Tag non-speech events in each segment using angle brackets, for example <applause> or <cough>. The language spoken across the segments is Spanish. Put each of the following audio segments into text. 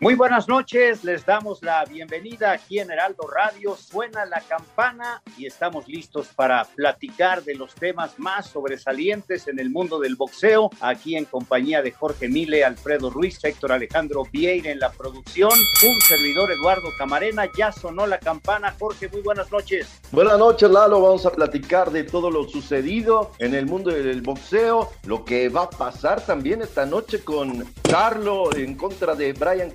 Muy buenas noches, les damos la bienvenida aquí en Heraldo Radio. Suena la campana y estamos listos para platicar de los temas más sobresalientes en el mundo del boxeo. Aquí en compañía de Jorge Mile, Alfredo Ruiz, Héctor Alejandro Vieira en la producción. Un servidor Eduardo Camarena. Ya sonó la campana. Jorge, muy buenas noches. Buenas noches, Lalo. Vamos a platicar de todo lo sucedido en el mundo del boxeo, lo que va a pasar también esta noche con Carlo en contra de Brian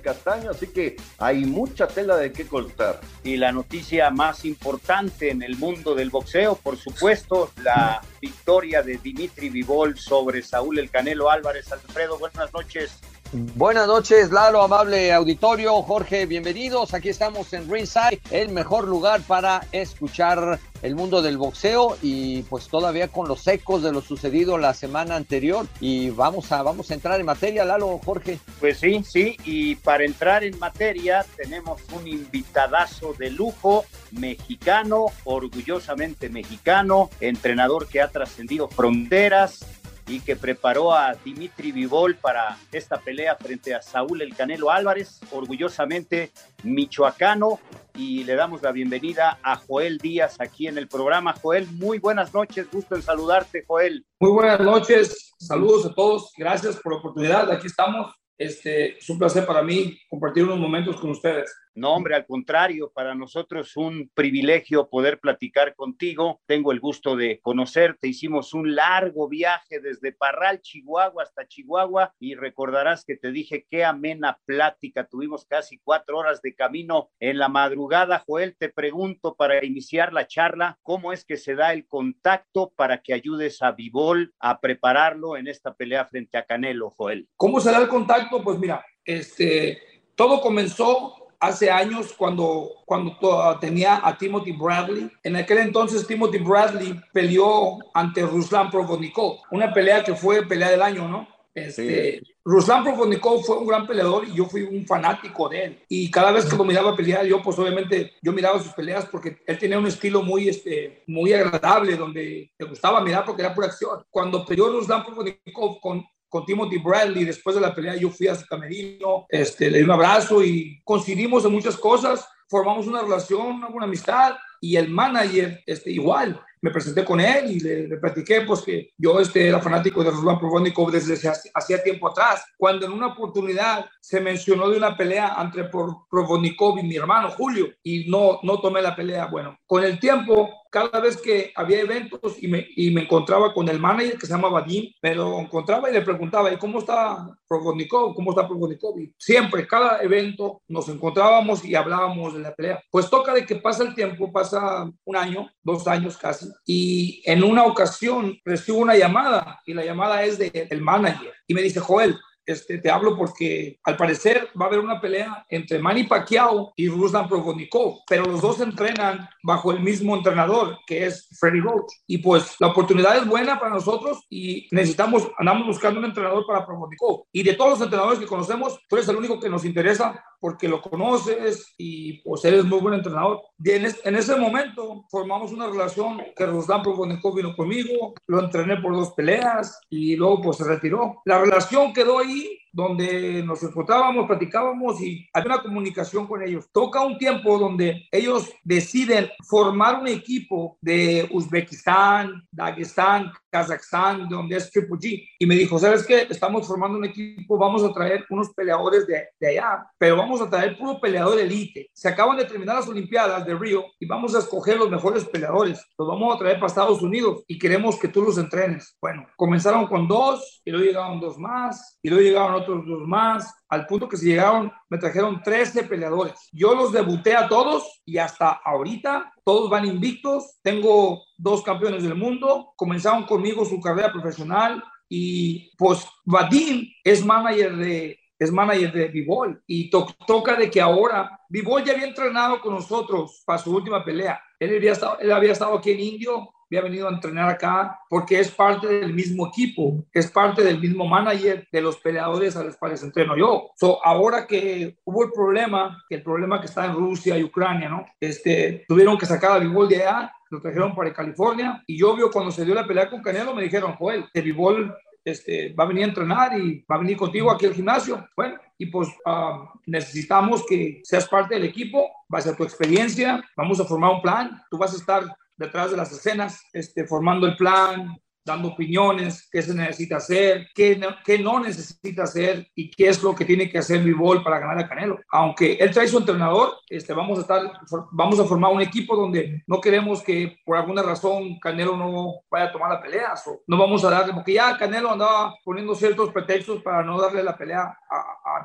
Así que hay mucha tela de qué cortar. Y la noticia más importante en el mundo del boxeo, por supuesto, la victoria de Dimitri Vivol sobre Saúl El Canelo Álvarez. Alfredo, buenas noches. Buenas noches, Lalo, amable auditorio. Jorge, bienvenidos. Aquí estamos en Ringside, el mejor lugar para escuchar el mundo del boxeo y pues todavía con los ecos de lo sucedido la semana anterior. Y vamos a, vamos a entrar en materia, Lalo, Jorge. Pues sí, sí, y para entrar en materia tenemos un invitadazo de lujo, mexicano, orgullosamente mexicano, entrenador que ha trascendido fronteras, y que preparó a Dimitri Vivol para esta pelea frente a Saúl El Canelo Álvarez, orgullosamente michoacano. Y le damos la bienvenida a Joel Díaz aquí en el programa. Joel, muy buenas noches, gusto en saludarte, Joel. Muy buenas noches, saludos a todos, gracias por la oportunidad, aquí estamos. Este, es un placer para mí compartir unos momentos con ustedes. No, hombre, al contrario, para nosotros es un privilegio poder platicar contigo. Tengo el gusto de conocerte. Hicimos un largo viaje desde Parral, Chihuahua, hasta Chihuahua y recordarás que te dije qué amena plática. Tuvimos casi cuatro horas de camino en la madrugada. Joel, te pregunto para iniciar la charla, ¿cómo es que se da el contacto para que ayudes a Vivol a prepararlo en esta pelea frente a Canelo, Joel? ¿Cómo se da el contacto? Pues mira, este, todo comenzó hace años cuando, cuando tenía a Timothy Bradley. En aquel entonces Timothy Bradley peleó ante Ruslan Provodnikov, una pelea que fue pelea del año, ¿no? Este, sí. Ruslan Provodnikov fue un gran peleador y yo fui un fanático de él. Y cada vez que lo miraba pelear, yo pues obviamente, yo miraba sus peleas porque él tenía un estilo muy, este, muy agradable, donde me gustaba mirar porque era pura acción. Cuando peleó Ruslan Provodnikov con con Timothy Bradley. Después de la pelea yo fui a su camerino, este, le di un abrazo y coincidimos en muchas cosas, formamos una relación, una amistad y el manager este, igual. Me presenté con él y le, le platiqué pues que yo este, era fanático de Ruslan Provodnikov desde hacía tiempo atrás. Cuando en una oportunidad se mencionó de una pelea entre Provodnikov y mi hermano Julio y no, no tomé la pelea. Bueno, con el tiempo cada vez que había eventos y me, y me encontraba con el manager que se llama Vadim, me lo encontraba y le preguntaba, ¿y cómo está Provodnikov? ¿Cómo está Provodnikov? Y siempre, cada evento, nos encontrábamos y hablábamos de la pelea. Pues toca de que pasa el tiempo, pasa un año, dos años casi, y en una ocasión recibo una llamada y la llamada es del el manager y me dice, Joel, este, te hablo porque al parecer va a haber una pelea entre Manny Pacquiao y Ruslan Provodnikov, pero los dos entrenan bajo el mismo entrenador que es Freddy Roach. Y pues la oportunidad es buena para nosotros y necesitamos, andamos buscando un entrenador para Provodnikov. Y de todos los entrenadores que conocemos, tú eres el único que nos interesa porque lo conoces y pues eres muy buen entrenador. Y en, es, en ese momento formamos una relación que Ruslan Provodnikov vino conmigo, lo entrené por dos peleas y luego pues se retiró. La relación quedó ahí Similarly, donde nos encontrábamos, platicábamos y había una comunicación con ellos. Toca un tiempo donde ellos deciden formar un equipo de Uzbekistán, Dagestán, Kazajstán, donde es Triple G. Y me dijo, ¿sabes qué? Estamos formando un equipo, vamos a traer unos peleadores de, de allá, pero vamos a traer puro peleador elite. Se acaban de terminar las Olimpiadas de Río y vamos a escoger los mejores peleadores. Los vamos a traer para Estados Unidos y queremos que tú los entrenes. Bueno, comenzaron con dos y luego llegaron dos más y luego llegaron otros dos más al punto que se llegaron, me trajeron 13 peleadores. Yo los debuté a todos y hasta ahorita todos van invictos. Tengo dos campeones del mundo. Comenzaron conmigo su carrera profesional y pues Vadim es manager de es manager de Bivol y toca de que ahora Bivol ya había entrenado con nosotros para su última pelea. Él había estado, él había estado aquí en Indio había venido a entrenar acá porque es parte del mismo equipo, es parte del mismo manager de los peleadores a los cuales entreno yo. So, ahora que hubo el problema, que el problema que está en Rusia y Ucrania, ¿no? Este, tuvieron que sacar a Bivol de allá, lo trajeron para California y yo vio cuando se dio la pelea con Canelo me dijeron, Joel, el Bivol este, va a venir a entrenar y va a venir contigo aquí al gimnasio. Bueno, y pues ah, necesitamos que seas parte del equipo, va a ser tu experiencia, vamos a formar un plan, tú vas a estar detrás de las escenas, este, formando el plan, dando opiniones, qué se necesita hacer, qué no, qué no necesita hacer y qué es lo que tiene que hacer Vivol para ganar a Canelo. Aunque él trae su entrenador, este, vamos, a estar, vamos a formar un equipo donde no queremos que por alguna razón Canelo no vaya a tomar la pelea. O no vamos a darle, porque ya Canelo andaba poniendo ciertos pretextos para no darle la pelea a, a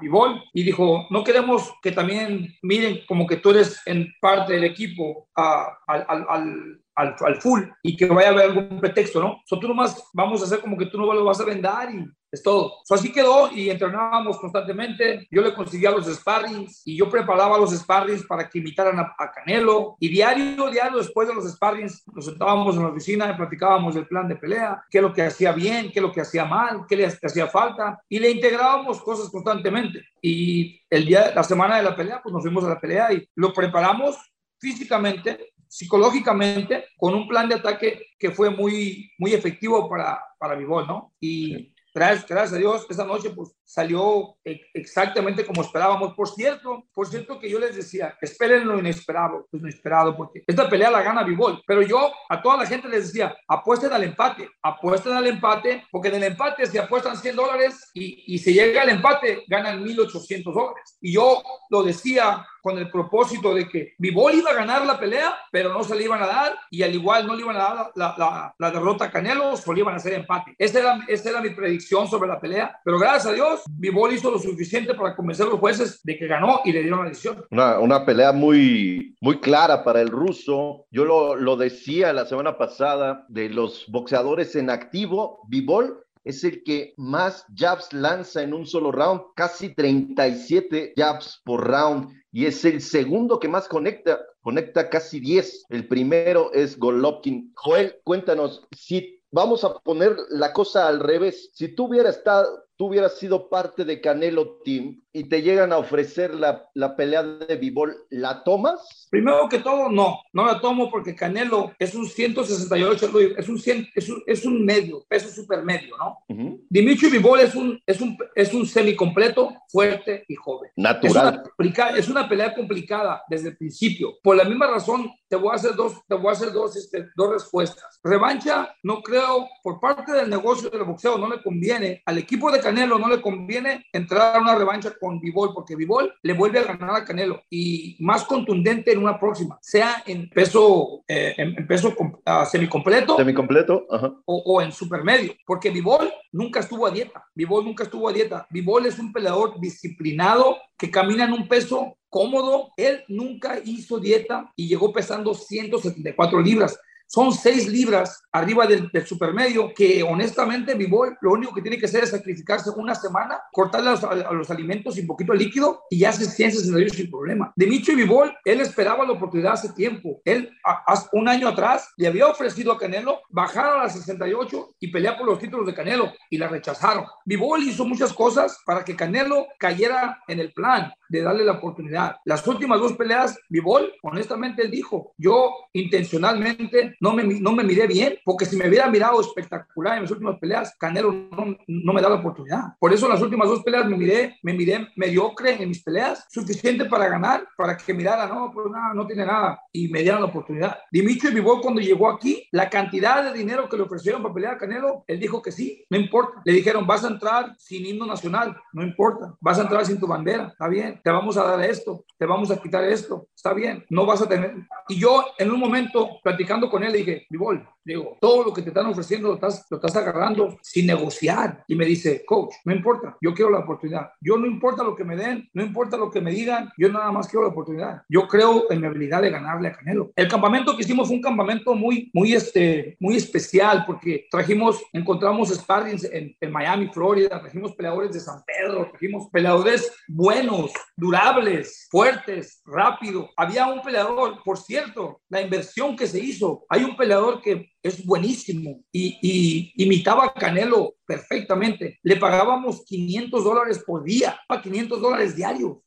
y dijo, no queremos que también miren como que tú eres en parte del equipo al, al al, al, full y que vaya a haber algún pretexto, ¿no? So, tú nomás vamos a hacer como que tú no lo vas a vender y es todo. So, así quedó y entrenábamos constantemente. Yo le conseguía los sparrings y yo preparaba los sparrings para que imitaran a, Canelo. Y diario, diario, después de los sparrings, nos sentábamos en la oficina y platicábamos del plan de pelea, qué es lo que hacía bien, qué es lo que hacía mal, qué le hacía falta. Y le integrábamos cosas constantemente. Y el día, la semana de la pelea, pues nos fuimos a la pelea y lo preparamos físicamente psicológicamente con un plan de ataque que fue muy, muy efectivo para, para Vivol, ¿no? Y gracias, gracias a Dios, esa noche pues salió e, exactamente como esperábamos. Por cierto, por cierto que yo les decía, esperen lo inesperado, pues inesperado, porque esta pelea la gana Vivol. Pero yo a toda la gente les decía, apuesten al empate, apuesten al empate, porque en el empate se apuestan 100 dólares y, y si llega al empate ganan 1.800 dólares. Y yo lo decía con el propósito de que Vivol iba a ganar la pelea, pero no se le iban a dar y al igual no le iban a dar la, la, la derrota a Canelo, solo iban a hacer empate. Esta era, esta era mi predicción sobre la pelea, pero gracias a Dios Vivol hizo lo suficiente para convencer a los jueces de que ganó y le dieron la decisión. Una, una pelea muy, muy clara para el ruso. Yo lo, lo decía la semana pasada de los boxeadores en activo. Vivol es el que más jabs lanza en un solo round, casi 37 jabs por round, y es el segundo que más conecta, conecta casi 10. El primero es Golovkin. Joel, cuéntanos, si vamos a poner la cosa al revés, si tú hubieras estado, tú hubieras sido parte de Canelo Team y te llegan a ofrecer la, la, pelea de Bivol, ¿la tomas? Primero que todo, no, no la tomo porque Canelo es un 168, es un, es un, es un medio, peso supermedio, ¿no? Uh Dimitri Bivol es un, es un, es un semicompleto, fuerte y joven. Natural. Es una, es una, pelea complicada desde el principio. Por la misma razón, te voy a hacer dos, te voy a hacer dos, este, dos respuestas. Revancha, no creo, por parte del negocio del boxeo, no le conviene al equipo de Canelo, no le conviene entrar a una revancha con Vivol, porque Vivol le vuelve a ganar a Canelo y más contundente en una próxima, sea en peso, eh, en, peso uh, semicompleto, semicompleto O, o, en supermedio, porque Vivol nunca estuvo a dieta. Vivol nunca estuvo a dieta. Vivol es un peleador disciplinado que camina en un peso cómodo. Él nunca hizo dieta y llegó pesando 174 libras son seis libras arriba del, del supermedio, que honestamente Vivol lo único que tiene que hacer es sacrificarse una semana, cortarle a los, alimentos y un poquito de líquido y ya se 168 sin problema. Dimitri Vivol, él esperaba la oportunidad hace tiempo. Él, a, un año atrás, le había ofrecido a Canelo bajar a las 68 y pelear por los títulos de Canelo y la rechazaron. Vivol hizo muchas cosas para que Canelo cayera en el plan. De darle la oportunidad. Las últimas dos peleas, Vivol, honestamente, él dijo, yo intencionalmente no me, no me miré bien, porque si me hubiera mirado espectacular en las últimas peleas, Canelo no, no me da la oportunidad. Por eso las últimas dos peleas me miré, me miré mediocre en mis peleas, suficiente para ganar, para que mirara, no, pues nada, no tiene nada, y me dieran la oportunidad. Dimitri Vivol, cuando llegó aquí, la cantidad de dinero que le ofrecieron para pelear a Canelo, él dijo que sí, no importa. Le dijeron, vas a entrar sin himno nacional, no importa. Vas a entrar sin tu bandera, está bien. Te vamos a dar esto, te vamos a quitar esto, está bien. No vas a tener. Y yo, en un momento, platicando con él, dije, Vivol, digo, todo lo que te están ofreciendo lo estás, lo estás agarrando sin negociar. Y me dice, coach, no importa, yo quiero la oportunidad. Yo no importa lo que me den, no importa lo que me digan, yo nada más quiero la oportunidad. Yo creo en mi habilidad de ganarle a Canelo. El campamento que hicimos fue un campamento muy, muy, este, muy especial porque trajimos, encontramos sparrings en, en Miami, Florida, trajimos peleadores de San Pedro, trajimos peleadores buenos, durables, fuertes, rápido. Había un peleador, por cierto, la inversión que se hizo, hay un peleador que es buenísimo y, y, imitaba a Canelo perfectamente. Le pagábamos 500 dólares por día, a 500 dólares diarios.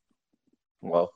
Wow.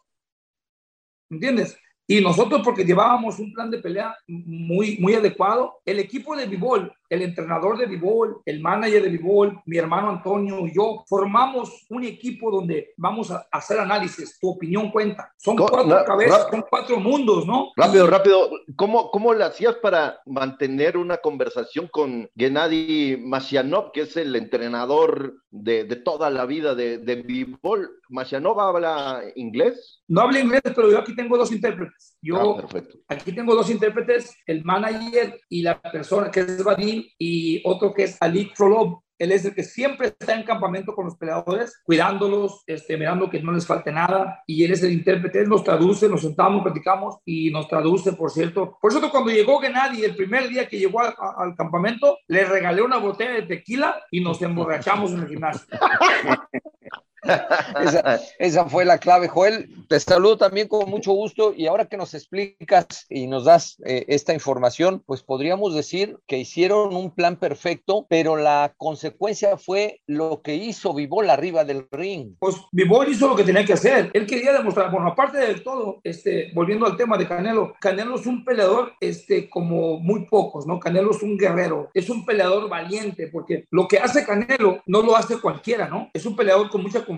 ¿Entiendes? Y nosotros, porque llevábamos un plan de pelea muy, muy adecuado, el equipo de Vivol, el entrenador de Vivol, el manager de Vivol, mi hermano Antonio y yo, formamos un equipo donde vamos a hacer análisis. Tu opinión cuenta. Son Co- cuatro cabezas, son cuatro mundos, ¿no? Rápido, rápido. ¿Cómo, ¿Cómo le hacías para mantener una conversación con Gennady Masianov, que es el entrenador de, de toda la vida de, de Bivol? ¿Masianov habla inglés? No hablo inglés, pero yo aquí tengo dos intérpretes. Yo Ah, aquí tengo dos intérpretes, el manager y la persona que es Vadim y otro que es Ali Trolov. Él es el que siempre está en campamento con los peleadores, cuidándolos, este, mirando que no les falte nada. Y él es el intérprete, él nos traduce, nos sentamos, platicamos y nos traduce, por cierto. Por eso cuando llegó Gennady, el primer día que llegó a- a- al campamento, le regalé una botella de tequila y nos <laughs> emborrachamos en el gimnasio. <laughs> <laughs> Esa, esa fue la clave, Joel. Te saludo también con mucho gusto y ahora que nos explicas y nos das eh, esta información, pues podríamos decir que hicieron un plan perfecto, pero la consecuencia fue lo que hizo Vivol arriba del ring. pues Vivol hizo lo que tenía que hacer. Él quería demostrar, bueno, aparte de todo, este, volviendo al tema de Canelo, Canelo es un peleador este, como muy pocos, ¿no? Canelo es un guerrero, es un peleador valiente, porque lo que hace Canelo no lo hace cualquiera, ¿no? Es un peleador con mucha confianza,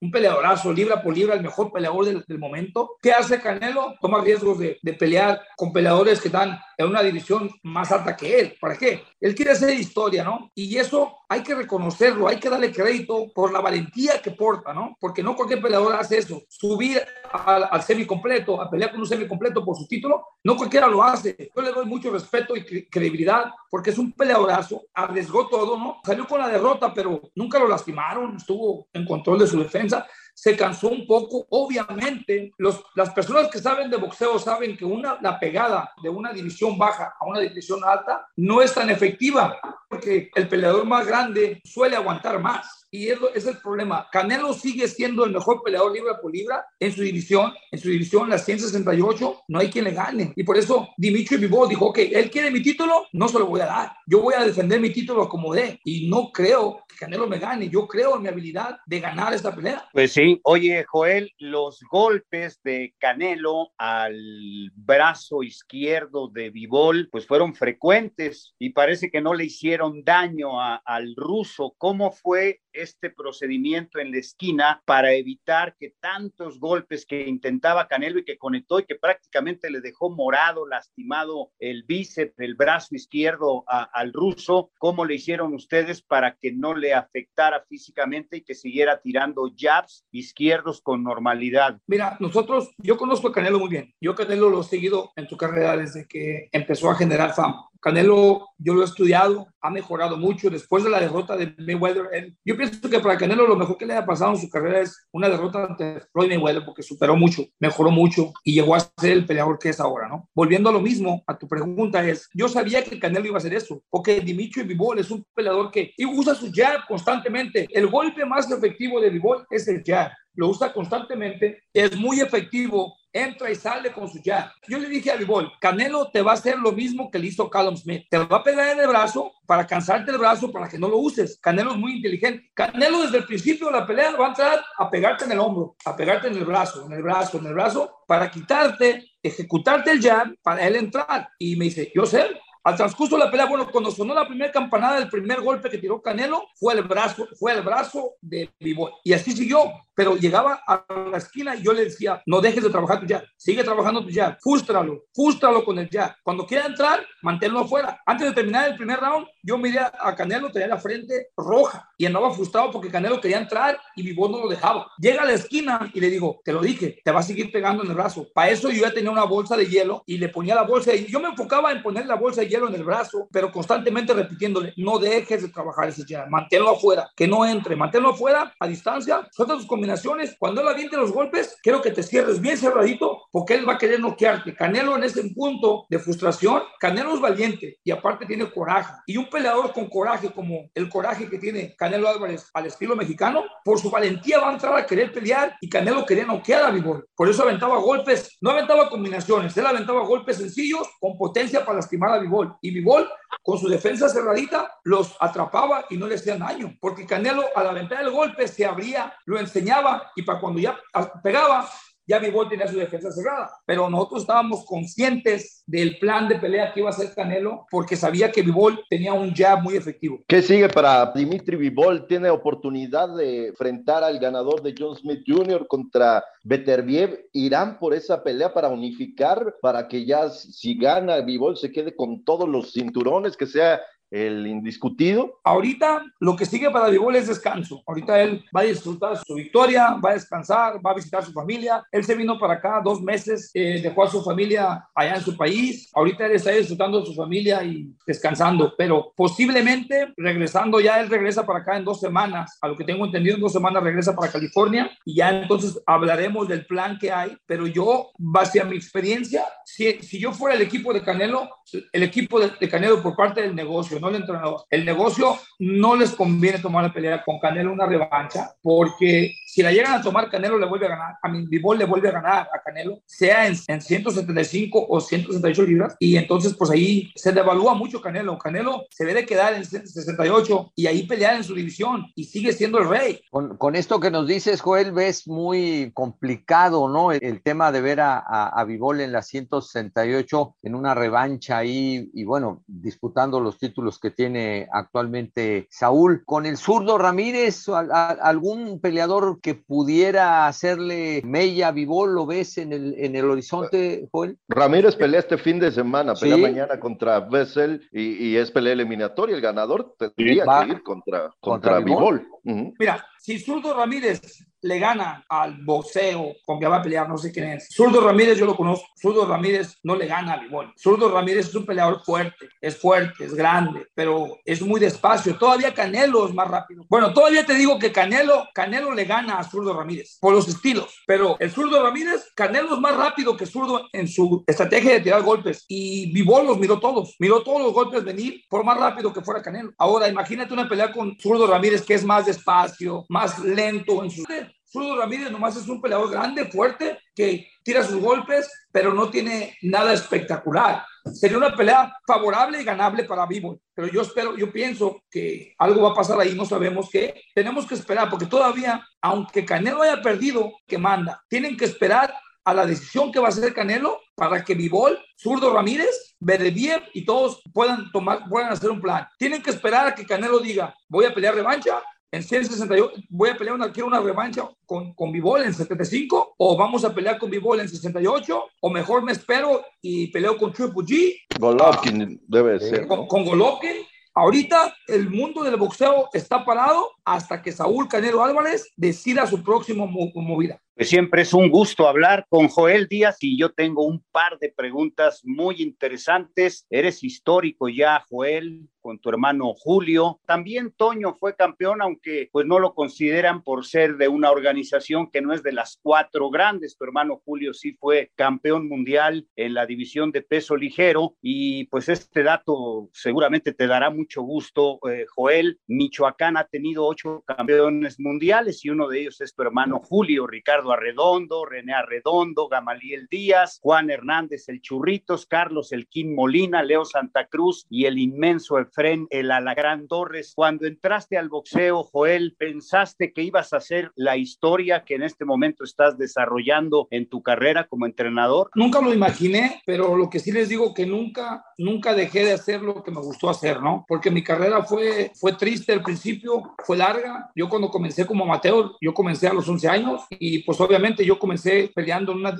un peleadorazo, libra por libra, el mejor peleador del, del momento. ¿Qué hace Canelo? Toma riesgos de, de pelear con peleadores que están en una división más alta que él. ¿Para qué? Él quiere hacer historia, ¿no? Y eso hay que reconocerlo, hay que darle crédito por la valentía que porta, ¿no? Porque no cualquier peleador hace eso. Subir al, al semicompleto, a pelear con un semicompleto por su título, no cualquiera lo hace. Yo le doy mucho respeto y cre- credibilidad porque es un peleadorazo, arriesgó todo, ¿no? Salió con la derrota, pero nunca lo lastimaron, estuvo en control de su defensa se cansó un poco. Obviamente, los, las personas que saben de boxeo saben que una, la pegada de una división baja a una división alta no es tan efectiva, porque el peleador más grande suele aguantar más. Y es, el problema. Canelo sigue siendo el mejor peleador libra por libra en su división. En su división, la 168, no hay quien le gane. Y por eso Dimitri Vivol dijo, ok, él quiere mi título, no se lo voy a dar. Yo voy a defender mi título como dé. Y no creo que Canelo me gane. Yo creo en mi habilidad de ganar esta pelea. Pues sí, oye Joel, los golpes de Canelo al brazo izquierdo de Vivol pues fueron frecuentes y parece que no le hicieron daño a- al ruso. ¿Cómo fue este procedimiento en la esquina para evitar que tantos golpes que intentaba Canelo y que conectó y que prácticamente le dejó morado, lastimado el bíceps, el brazo izquierdo a- al ruso? ¿Cómo le hicieron ustedes para que no le afectara físicamente y que siguiera tirando jabs izquierdos con normalidad? Mira, nosotros, yo conozco a Canelo muy bien. Yo Canelo lo he seguido en su carrera desde que empezó a generar fama. Canelo, yo lo he estudiado, ha mejorado mucho después de la derrota de Mayweather. él- yo pienso que para Canelo lo mejor que le haya pasado en su carrera es una derrota ante Floyd Mayweather porque superó mucho, mejoró mucho y llegó a ser el peleador que es ahora, ¿no? Volviendo a lo mismo, a tu pregunta es, yo sabía que Canelo iba a hacer eso, porque Dimitri Vivol es un peleador que usa su jab constantemente. El golpe más efectivo de Vivol es el jab. Lo usa constantemente, es muy efectivo entra y sale con su jab. Yo le dije a Vivol, Canelo te va a hacer lo mismo que le hizo Callum Smith. Te va a pegar en el brazo para cansarte el brazo para que no lo uses. Canelo es muy inteligente. Canelo desde el principio de la pelea va a entrar a pegarte en el hombro, a pegarte en el brazo, en el brazo, en el brazo, para quitarte, ejecutarte el jab, para él entrar. Y me dice, yo sé, al transcurso de la pelea, bueno, cuando sonó la primera campanada, el primer golpe que tiró Canelo fue el brazo, fue el brazo de Vivo. Y así siguió, pero llegaba a la esquina y yo le decía, no dejes de trabajar tu jab, sigue trabajando tu jab, fústralo, fústralo con el jab. Cuando quiera entrar, manténlo afuera. Antes de terminar el primer round, yo miré a Canelo, tenía la frente roja y andaba frustrado porque Canelo quería entrar y Vivo no lo dejaba. Llega a la esquina y le digo, te lo dije, te va a seguir pegando en el brazo. Para eso yo ya tenía una bolsa de hielo y le ponía la bolsa y yo me enfocaba en poner la bolsa de hielo en el brazo, pero constantemente repitiéndole, no dejes de trabajar ese jab, manténlo afuera, que no entre, manténlo afuera, a distancia, suelta tus combinaciones, cuando él aviente los golpes, quiero que te cierres bien cerradito, porque él va a querer noquearte. Canelo en ese punto de frustración, Canelo es valiente y aparte tiene coraje. Y un peleador con coraje, como el coraje que tiene Canelo Álvarez al estilo mexicano, por su valentía va a entrar a querer pelear y Canelo quería noquear a Vivol. Por eso aventaba golpes, no aventaba combinaciones, él aventaba golpes sencillos con potencia para lastimar a Vivol. Y Vivol, con su defensa cerradita, los atrapaba y no le hacían daño. Porque Canelo, al aventar el golpe, se abría, lo enseñaba y para cuando ya pegaba, ya Vivol tenía su defensa cerrada. Pero nosotros estábamos conscientes del plan de pelea que iba a hacer Canelo porque sabía que Vivol tenía un jab muy efectivo. ¿Qué sigue para Dimitri Vivol? ¿Tiene oportunidad de enfrentar al ganador de John Smith Jr. contra Beterbiev? ¿Irán por esa pelea para unificar, para que ya si gana Vivol se quede con todos los cinturones, que sea el indiscutido. Ahorita lo que sigue para Vivol es descanso. Ahorita él va a disfrutar su victoria, va a descansar, va a visitar a su familia. Él se vino para acá dos meses, eh, dejó a su familia allá en su país. Ahorita él está disfrutando de su familia y descansando, pero posiblemente regresando ya, él regresa para acá en dos semanas. A lo que tengo entendido, en dos semanas regresa para California y ya entonces hablaremos del plan que hay. Pero yo, base a mi experiencia, si, si yo fuera el equipo de Canelo, el equipo de, Canelo por parte del negocio, no el entrenador. El negocio no les conviene tomar la pelea con Canelo una revancha, porque si la llegan a tomar, Canelo le vuelve a ganar. A mi Bivol le vuelve a ganar a Canelo, sea en, en 175 o 168 libras, y entonces pues ahí se devalúa mucho Canelo. Canelo se debe quedar en 168 y ahí pelear en su división y sigue siendo el rey. Con, con esto que nos dices, Joel, ves muy complicado, ¿no? El, tema de ver a, a, a Vivol en la 168 en una revancha ahí y bueno, disputando los títulos los que tiene actualmente Saúl. Con el zurdo Ramírez, algún peleador que pudiera hacerle mella Vivol, ¿lo ves en el, en el horizonte, Joel? Ramírez pelea este fin de semana, pelea ¿Sí? mañana contra Bessel y, y, es pelea eliminatoria. El ganador tendría que ir contra, contra, contra Vivol. Uh -huh. Mira, si zurdo Ramírez le gana al boxeo con que va a pelear, no sé quién es. Zurdo Ramírez yo lo conozco. Zurdo Ramírez no le gana a Vivol. Zurdo Ramírez es un peleador fuerte, es fuerte, es grande, pero es muy despacio. Todavía Canelo es más rápido. Bueno, todavía te digo que Canelo, Canelo le gana a Zurdo Ramírez por los estilos, pero el Zurdo Ramírez, Canelo es más rápido que Zurdo en su estrategia de tirar golpes y Vivol los miró todos, miró todos los golpes venir por más rápido que fuera Canelo. Ahora, imagínate una pelea con Zurdo Ramírez que es más despacio, más lento en su Zurdo Ramírez nomás es un peleador grande, fuerte, que tira sus golpes, pero no tiene nada espectacular. Sería una pelea favorable y ganable para Vivo, pero yo espero, yo pienso que algo va a pasar ahí, no sabemos qué. Tenemos que esperar, porque todavía, aunque Canelo haya perdido, que manda, tienen que esperar a la decisión que va a hacer Canelo para que Vivol, Zurdo Ramírez, Berebiev y todos puedan tomar, puedan hacer un plan. Tienen que esperar a que Canelo diga, voy a pelear revancha en 168 voy a pelear una, quiero una revancha con, con Bivol en 75 o vamos a pelear con Bivol en 68 o mejor me espero y peleo con Triple G. Golovkin debe ser. Con, con Golovkin. Ahorita el mundo del boxeo está parado hasta que Saúl Canelo Álvarez decida su próximo movida. Pues siempre es un gusto hablar con Joel Díaz y yo tengo un par de preguntas muy interesantes. Eres histórico ya, Joel con tu hermano Julio. También Toño fue campeón, aunque pues no lo consideran por ser de una organización que no es de las cuatro grandes. Tu hermano Julio sí fue campeón mundial en la división de peso ligero y pues este dato seguramente te dará mucho gusto, eh, Joel. Michoacán ha tenido ocho campeones mundiales y uno de ellos es tu hermano Julio, Ricardo Arredondo, René Arredondo, Gamaliel Díaz, Juan Hernández el Churritos, Carlos el Quín Molina, Leo Santa Cruz y el inmenso Efren el Alagrán Torres. Cuando entraste al boxeo, Joel, ¿pensaste que ibas a hacer la historia que en este momento estás desarrollando en tu carrera como entrenador? Nunca lo imaginé, pero lo que sí les digo que nunca, nunca dejé de hacer lo que me gustó hacer, ¿no? Porque mi carrera fue, fue triste al principio, fue larga. Yo cuando comencé como amateur, yo comencé a los 11 años y pues obviamente yo comencé peleando en una,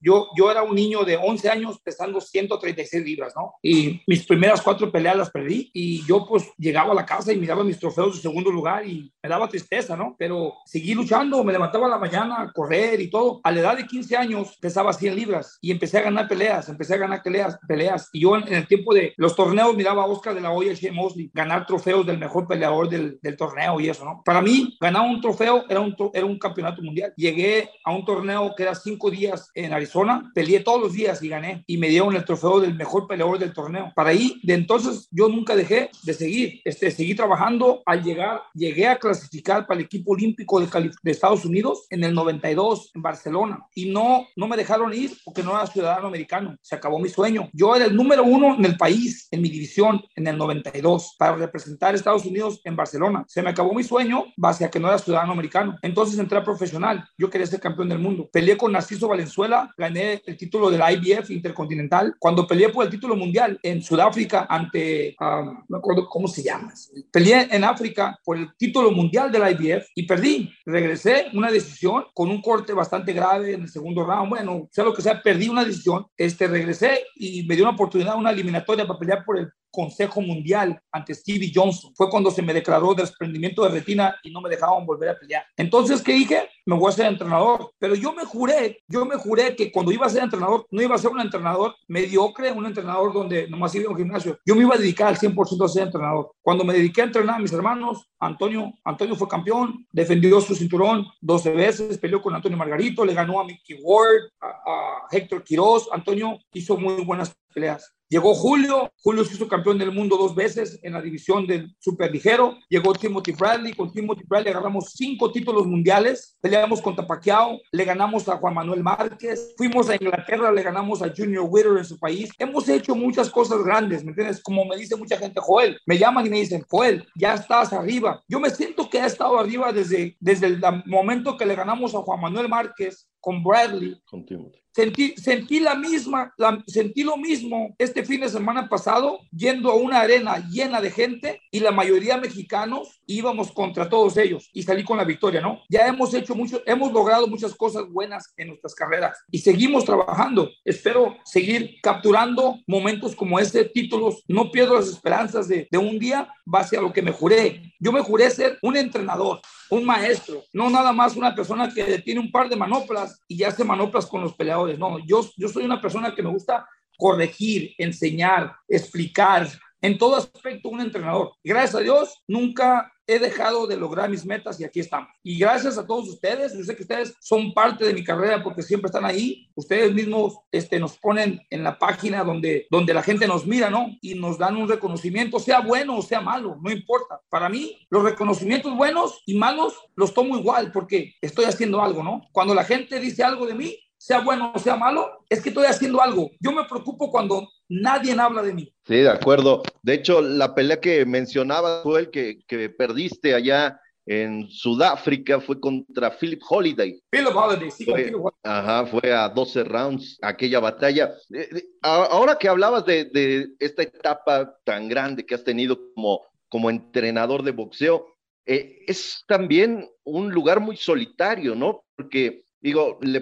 yo, yo era un niño de 11 años pesando 136 libras, ¿no? Y mis primeras cuatro peleas las perdí y yo pues llegaba a la casa y miraba mis trofeos de segundo lugar y me daba tristeza, ¿no? Pero seguí luchando, me levantaba a la mañana a correr y todo. A la edad de 15 años pesaba 100 libras y empecé a ganar peleas, empecé a ganar peleas, peleas. Y yo en, el tiempo de los torneos miraba a Oscar de la Hoya y Mosley ganar trofeos del mejor peleador del, del, torneo y eso, ¿no? Para mí, ganar un trofeo era un, era un campeonato mundial. Llegué a un torneo que era cinco días en Arizona, peleé todos los días y gané. Y me dieron el trofeo del mejor peleador del torneo. Para ahí, de entonces, yo nunca dejé de seguir. Este, seguí trabajando. Al llegar, llegué a clasificar para el equipo olímpico de, de Estados Unidos en el 92 en Barcelona. Y no, no me dejaron ir porque no era ciudadano americano. Se acabó mi sueño. Yo era el número uno en el país, en mi división, en el 92, para representar a Estados Unidos en Barcelona. Se me acabó mi sueño base a que no era ciudadano americano. Entonces entré a profesional. Yo quería ser campeón del mundo. Peleé con Narciso Valenzuela, gané el título del IBF Intercontinental. Cuando peleé por el título mundial en Sudáfrica ante, um, no me acuerdo cómo se llama, peleé en África por el título mundial del IBF y perdí. Regresé una decisión con un corte bastante grave en el segundo round. Bueno, sea lo que sea, perdí una decisión. Este, regresé y me dio una oportunidad, una eliminatoria para pelear por el Consejo Mundial ante Stevie Johnson. Fue cuando se me declaró desprendimiento de retina y no me dejaban volver a pelear. Entonces, ¿qué dije? Me voy a ser entrenador. Pero yo me juré, yo me juré que cuando iba a ser entrenador, no iba a ser un entrenador mediocre, un entrenador donde nomás iba a un gimnasio. Yo me iba a dedicar al 100% a ser entrenador. Cuando me dediqué a entrenar a mis hermanos, Antonio, Antonio fue campeón, defendió su cinturón 12 veces, peleó con Antonio Margarito, le ganó a Mickey Ward, a, a Héctor Quiroz. Antonio hizo muy buenas peleas. Llegó Julio, Julio se hizo campeón del mundo dos veces en la división del superligero. Llegó Timothy Bradley, con Timothy Bradley agarramos cinco títulos mundiales. Peleamos contra Pacquiao, le ganamos a Juan Manuel Márquez. Fuimos a Inglaterra, le ganamos a Junior Witter en su país. Hemos hecho muchas cosas grandes, ¿me entiendes? Como me dice mucha gente, Joel, me llaman y me dicen, Joel, ya estás arriba. Yo me siento que he estado arriba desde, desde el momento que le ganamos a Juan Manuel Márquez con Bradley. Con Timothy. Sentí, sentí la misma, la, sentí lo mismo este fin de semana pasado yendo a una arena llena de gente y la mayoría mexicanos íbamos contra todos ellos y salí con la victoria, ¿no? Ya hemos hecho mucho, hemos logrado muchas cosas buenas en nuestras carreras y seguimos trabajando. Espero seguir capturando momentos como este, títulos. No pierdo las esperanzas de, de un día base a lo que me juré. Yo me juré ser un entrenador, un maestro, no nada más una persona que tiene un par de manoplas y ya hace manoplas con los peleadores. No, yo, yo soy una persona que me gusta corregir, enseñar, explicar, en todo aspecto un entrenador. Gracias a Dios, nunca he dejado de lograr mis metas y aquí estamos. Y gracias a todos ustedes, yo sé que ustedes son parte de mi carrera porque siempre están ahí. Ustedes mismos este, nos ponen en la página donde, donde la gente nos mira, ¿no? Y nos dan un reconocimiento, sea bueno o sea malo, no importa. Para mí, los reconocimientos buenos y malos los tomo igual porque estoy haciendo algo, ¿no? Cuando la gente dice algo de mí, sea bueno o sea malo, es que estoy haciendo algo. Yo me preocupo cuando nadie habla de mí. Sí, de acuerdo. De hecho, la pelea que mencionaba fue el que, que perdiste allá en Sudáfrica fue contra Philip Holiday. Philip Holiday, sí, fue, Ajá, fue a 12 rounds aquella batalla. Eh, ahora que hablabas de, de, esta etapa tan grande que has tenido como, como entrenador de boxeo, eh, es también un lugar muy solitario, ¿no? Porque Digo, le,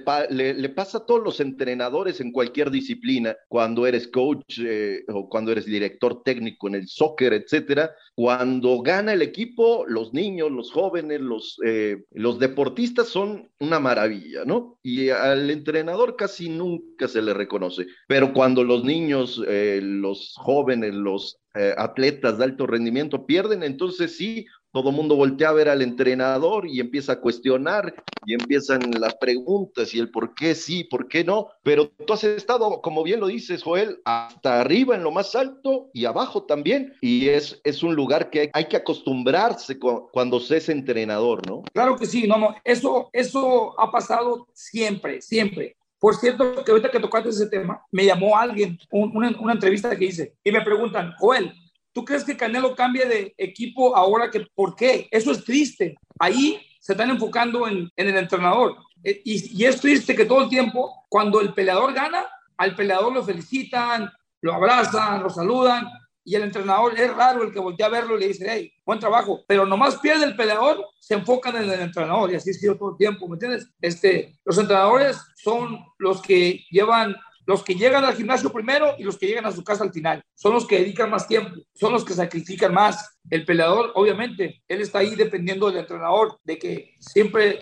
pasa a todos los entrenadores en cualquier disciplina, cuando eres coach eh, o cuando eres director técnico en el soccer, etcétera. Cuando gana el equipo, los niños, los jóvenes, los, eh, deportistas son una maravilla, ¿no? Y al entrenador casi nunca se le reconoce. Pero cuando los niños, eh, los jóvenes, los atletas de alto rendimiento pierden, entonces sí, todo el mundo voltea a ver al entrenador y empieza a cuestionar y empiezan las preguntas y el por qué sí, por qué no. Pero tú has estado, como bien lo dices, Joel, hasta arriba en lo más alto y abajo también. Y es, es un lugar que hay que acostumbrarse cuando se es entrenador, ¿no? Claro que sí, no, no, eso, eso ha pasado siempre, siempre. Por cierto, que ahorita que tocaste ese tema, me llamó alguien, una, una entrevista que hice, y me preguntan, Joel, ¿Tú crees que Canelo cambie de equipo ahora que por qué? Eso es triste. Ahí se están enfocando en, el entrenador. E, y, y, es triste que todo el tiempo, cuando el peleador gana, al peleador lo felicitan, lo abrazan, lo saludan. Y el entrenador es raro el que voltea a verlo y le dice, hey, buen trabajo. Pero nomás pierde el peleador, se enfocan en el entrenador. Y así ha sido todo el tiempo, ¿me entiendes? Este, los entrenadores son los que llevan los que llegan al gimnasio primero y los que llegan a su casa al final. Son los que dedican más tiempo, son los que sacrifican más. El peleador, obviamente, él está ahí dependiendo del entrenador, de que siempre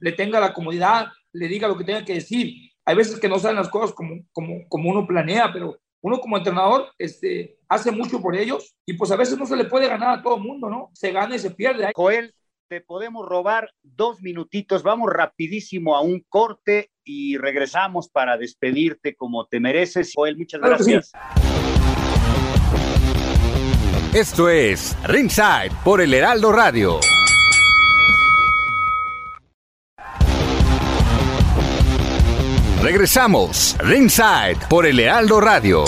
le tenga la comodidad, le diga lo que tenga que decir. Hay veces que no salen las cosas como, como, como uno planea, pero uno como entrenador este, hace mucho por ellos y pues a veces no se le puede ganar a todo el mundo, ¿no? Se gana y se pierde. Joel, te podemos robar dos minutitos, vamos rapidísimo a un corte y regresamos para despedirte como te mereces. Joel, muchas gracias. Esto es Ringside por el Heraldo Radio. Regresamos, Ringside por el Heraldo Radio.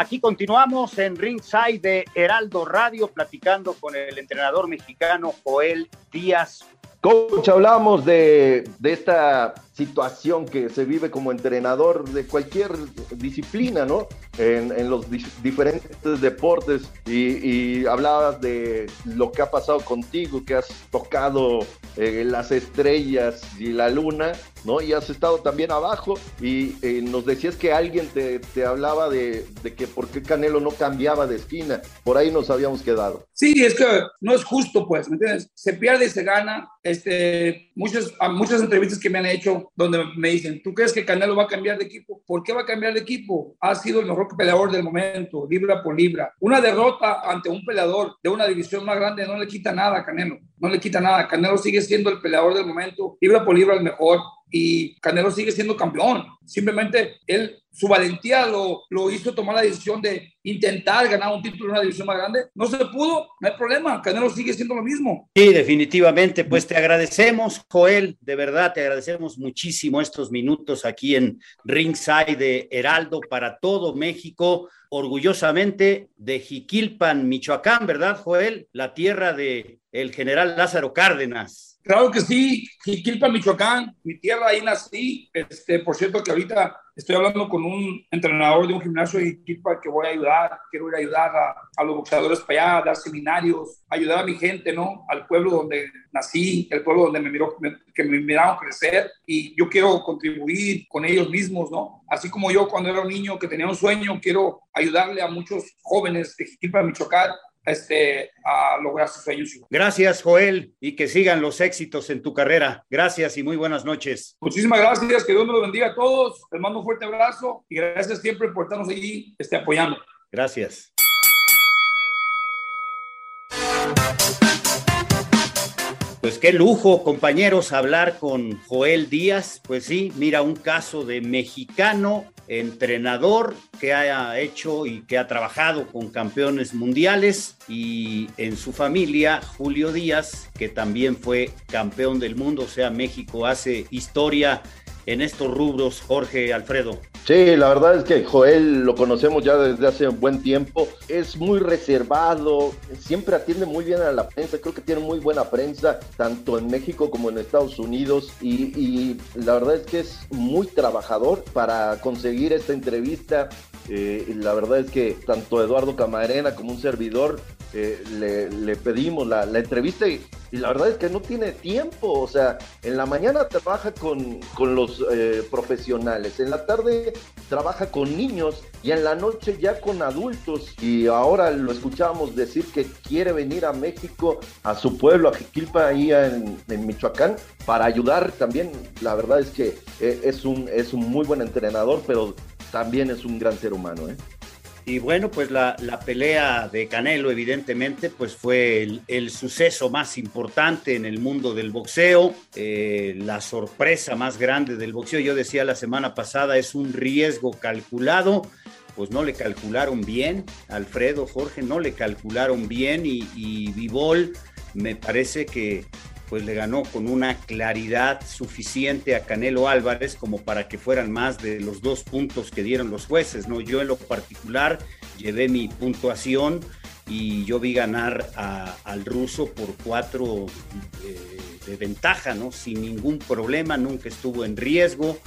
Aquí continuamos en Ringside de Heraldo Radio platicando con el entrenador mexicano Joel Díaz. Coach, hablamos de, de esta situación que se vive como entrenador de cualquier disciplina, ¿no? En, los diferentes deportes y, hablabas de lo que ha pasado contigo, que has tocado eh, las estrellas y la luna, ¿no? Y has estado también abajo y eh, nos decías que alguien te, te hablaba de, de, que por qué Canelo no cambiaba de esquina. Por ahí nos habíamos quedado. Sí, es que no es justo, pues, ¿me entiendes? Se pierde y se gana. Este, muchas, muchas entrevistas que me han hecho donde me dicen, ¿tú crees que Canelo va a cambiar de equipo? ¿Por qué va a cambiar de equipo? Ha sido el mejor peleador del momento, libra por libra. Una derrota ante un peleador de una división más grande no le quita nada a Canelo, no le quita nada. Canelo sigue siendo el peleador del momento, libra por libra el mejor y Canelo sigue siendo campeón. Simplemente él, su valentía lo, lo hizo tomar la decisión de intentar ganar un título en una división más grande. No se pudo, no hay problema. Canelo sigue siendo lo mismo. Sí, definitivamente. Pues te agradecemos, Joel. De verdad, te agradecemos muchísimo estos minutos aquí en Ringside de Heraldo para todo México. Orgullosamente de Jiquilpan, Michoacán, ¿verdad, Joel? La tierra de el general Lázaro Cárdenas. Claro que sí, Jiquilpa, Michoacán, mi tierra, ahí nací. Este, por cierto que ahorita estoy hablando con un entrenador de un gimnasio de Jiquilpa que voy a ayudar, quiero ir a ayudar a, los boxeadores para allá, a dar seminarios, ayudar a mi gente, ¿no? Al pueblo donde nací, el pueblo donde me miró, que me miraron crecer y yo quiero contribuir con ellos mismos, ¿no? Así como yo cuando era un niño que tenía un sueño, quiero ayudarle a muchos jóvenes de Jiquilpa, Michoacán, este, a lograr sus sueños. Gracias, Joel, y que sigan los éxitos en tu carrera. Gracias y muy buenas noches. Muchísimas gracias, que Dios nos bendiga a todos. Les mando un fuerte abrazo y gracias siempre por estarnos allí este, apoyando. Gracias. Pues qué lujo, compañeros, hablar con Joel Díaz. Pues sí, mira, un caso de mexicano entrenador que ha hecho y que ha trabajado con campeones mundiales y en su familia Julio Díaz, que también fue campeón del mundo, o sea, México hace historia en estos rubros, Jorge Alfredo. Sí, la verdad es que Joel lo conocemos ya desde hace un buen tiempo. Es muy reservado, siempre atiende muy bien a la prensa. Creo que tiene muy buena prensa, tanto en México como en Estados Unidos. Y, la verdad es que es muy trabajador para conseguir esta entrevista. Eh, la verdad es que tanto Eduardo Camarena como un servidor eh, le, pedimos la, entrevista y la verdad es que no tiene tiempo, o sea, en la mañana trabaja con, con los eh, profesionales, en la tarde trabaja con niños y en la noche ya con adultos y ahora lo escuchábamos decir que quiere venir a México, a su pueblo, a Jiquilpa, ahí en, Michoacán, para ayudar también, la verdad es que eh, es, un, es un muy buen entrenador, pero también es un gran ser humano. Y bueno, pues la, la, pelea de Canelo, evidentemente, pues fue el, suceso más importante en el mundo del boxeo, eh, la sorpresa más grande del boxeo. Yo decía la semana pasada, es un riesgo calculado, pues no le calcularon bien, Alfredo, Jorge, no le calcularon bien y, y Vivol me parece que pues le ganó con una claridad suficiente a Canelo Álvarez como para que fueran más de los dos puntos que dieron los jueces, ¿no? Yo en lo particular llevé mi puntuación y yo vi ganar al ruso por cuatro eh, de ventaja, ¿no? Sin ningún problema, nunca estuvo en riesgo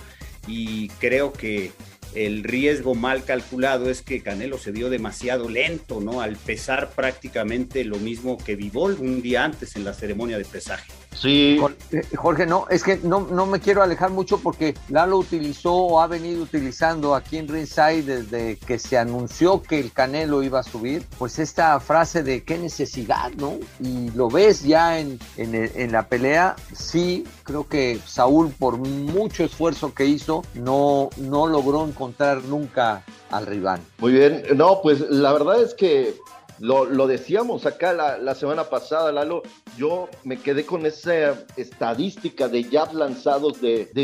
y creo que el riesgo mal calculado es que Canelo se vio demasiado lento, ¿no? Al pesar prácticamente lo mismo que Vivol un día antes en la ceremonia de pesaje. Sí. Eh, Jorge, no, es que no, no me quiero alejar mucho porque Lalo utilizó o ha venido utilizando aquí en Ringside desde que se anunció que el Canelo iba a subir, pues esta frase de qué necesidad, ¿no? Y lo ves ya en, en, en la pelea, sí, creo que Saúl por mucho esfuerzo que hizo, no, no logró encontrar nunca al rival. Muy bien, no, pues la verdad es que lo, lo decíamos acá la, la, semana pasada, Lalo, yo me quedé con esa estadística de jabs lanzados de, de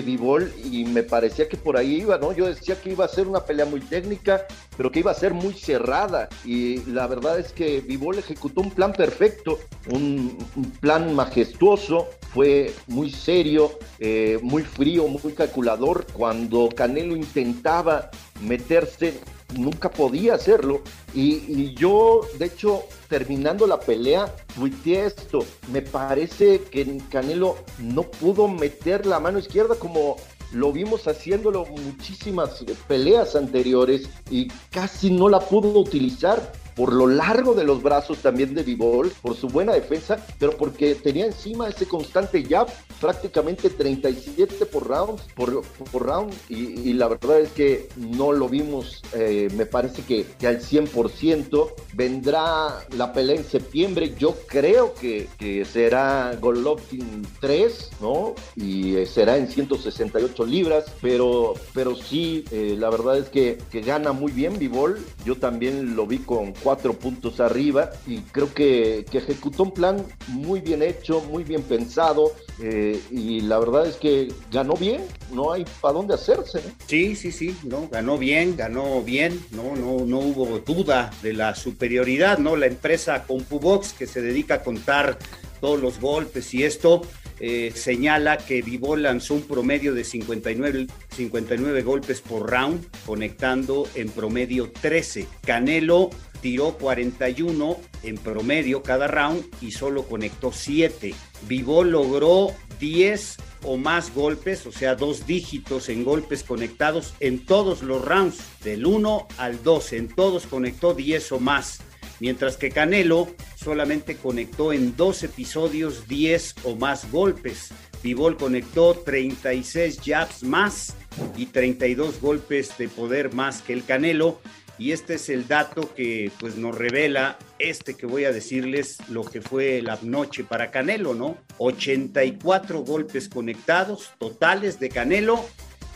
y me parecía que por ahí iba, ¿no? Yo decía que iba a ser una pelea muy técnica, pero que iba a ser muy cerrada y la verdad es que Vivol ejecutó un plan perfecto, un, un plan majestuoso, fue muy serio, eh, muy frío, muy calculador. Cuando Canelo intentaba meterse, nunca podía hacerlo. Y, yo, de hecho, terminando la pelea, tuiteé esto. Me parece que Canelo no pudo meter la mano izquierda como lo vimos haciéndolo muchísimas peleas anteriores y casi no la pudo utilizar por lo largo de los brazos también de Vivol, por su buena defensa, pero porque tenía encima ese constante jab, prácticamente 37 por round, por, round, y, y, la verdad es que no lo vimos, eh, me parece que, que, al 100%. Vendrá la pelea en septiembre, yo creo que, que será Golovkin 3, ¿no? Y eh, será en 168 libras, pero, pero sí, eh, la verdad es que, que gana muy bien Vivol, yo también lo vi con cuatro puntos arriba y creo que, que ejecutó un plan muy bien hecho, muy bien pensado eh, y la verdad es que ganó bien, no hay para dónde hacerse. Sí, sí, sí, no, ganó bien, ganó bien, no, no, no hubo duda de la superioridad, ¿no? La empresa CompuBox que se dedica a contar todos los golpes y esto eh, señala que Vivol lanzó un promedio de 59, 59 golpes por round, conectando en promedio 13. Canelo tiró 41 en promedio cada round y solo conectó 7. Vivol logró 10 o más golpes, o sea, dos dígitos en golpes conectados en todos los rounds, del 1 al 12, en todos conectó 10 o más, mientras que Canelo solamente conectó en dos episodios 10 o más golpes. Vivol conectó 36 jabs más y 32 golpes de poder más que el Canelo y este es el dato que pues nos revela este que voy a decirles lo que fue la noche para Canelo, ¿no? 84 golpes conectados totales de Canelo,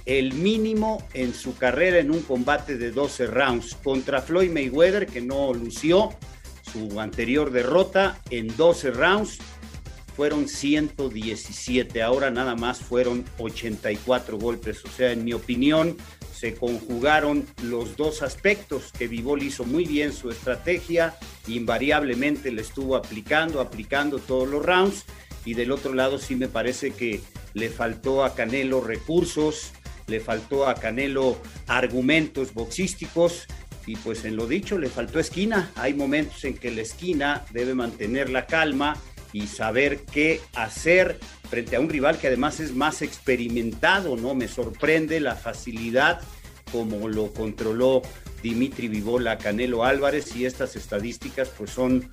el mínimo en su carrera en un combate de 12 rounds contra Floyd Mayweather que no lució su anterior derrota en 12 rounds fueron 117, ahora nada más fueron 84 golpes, o sea, en mi opinión se conjugaron los dos aspectos que Vivol hizo muy bien su estrategia, invariablemente le estuvo aplicando, aplicando todos los rounds y del otro lado sí me parece que le faltó a Canelo recursos, le faltó a Canelo argumentos boxísticos y pues en lo dicho le faltó esquina. Hay momentos en que la esquina debe mantener la calma y saber qué hacer frente a un rival que además es más experimentado, ¿no? Me sorprende la facilidad como lo controló Dimitri Vivola Canelo Álvarez y estas estadísticas pues son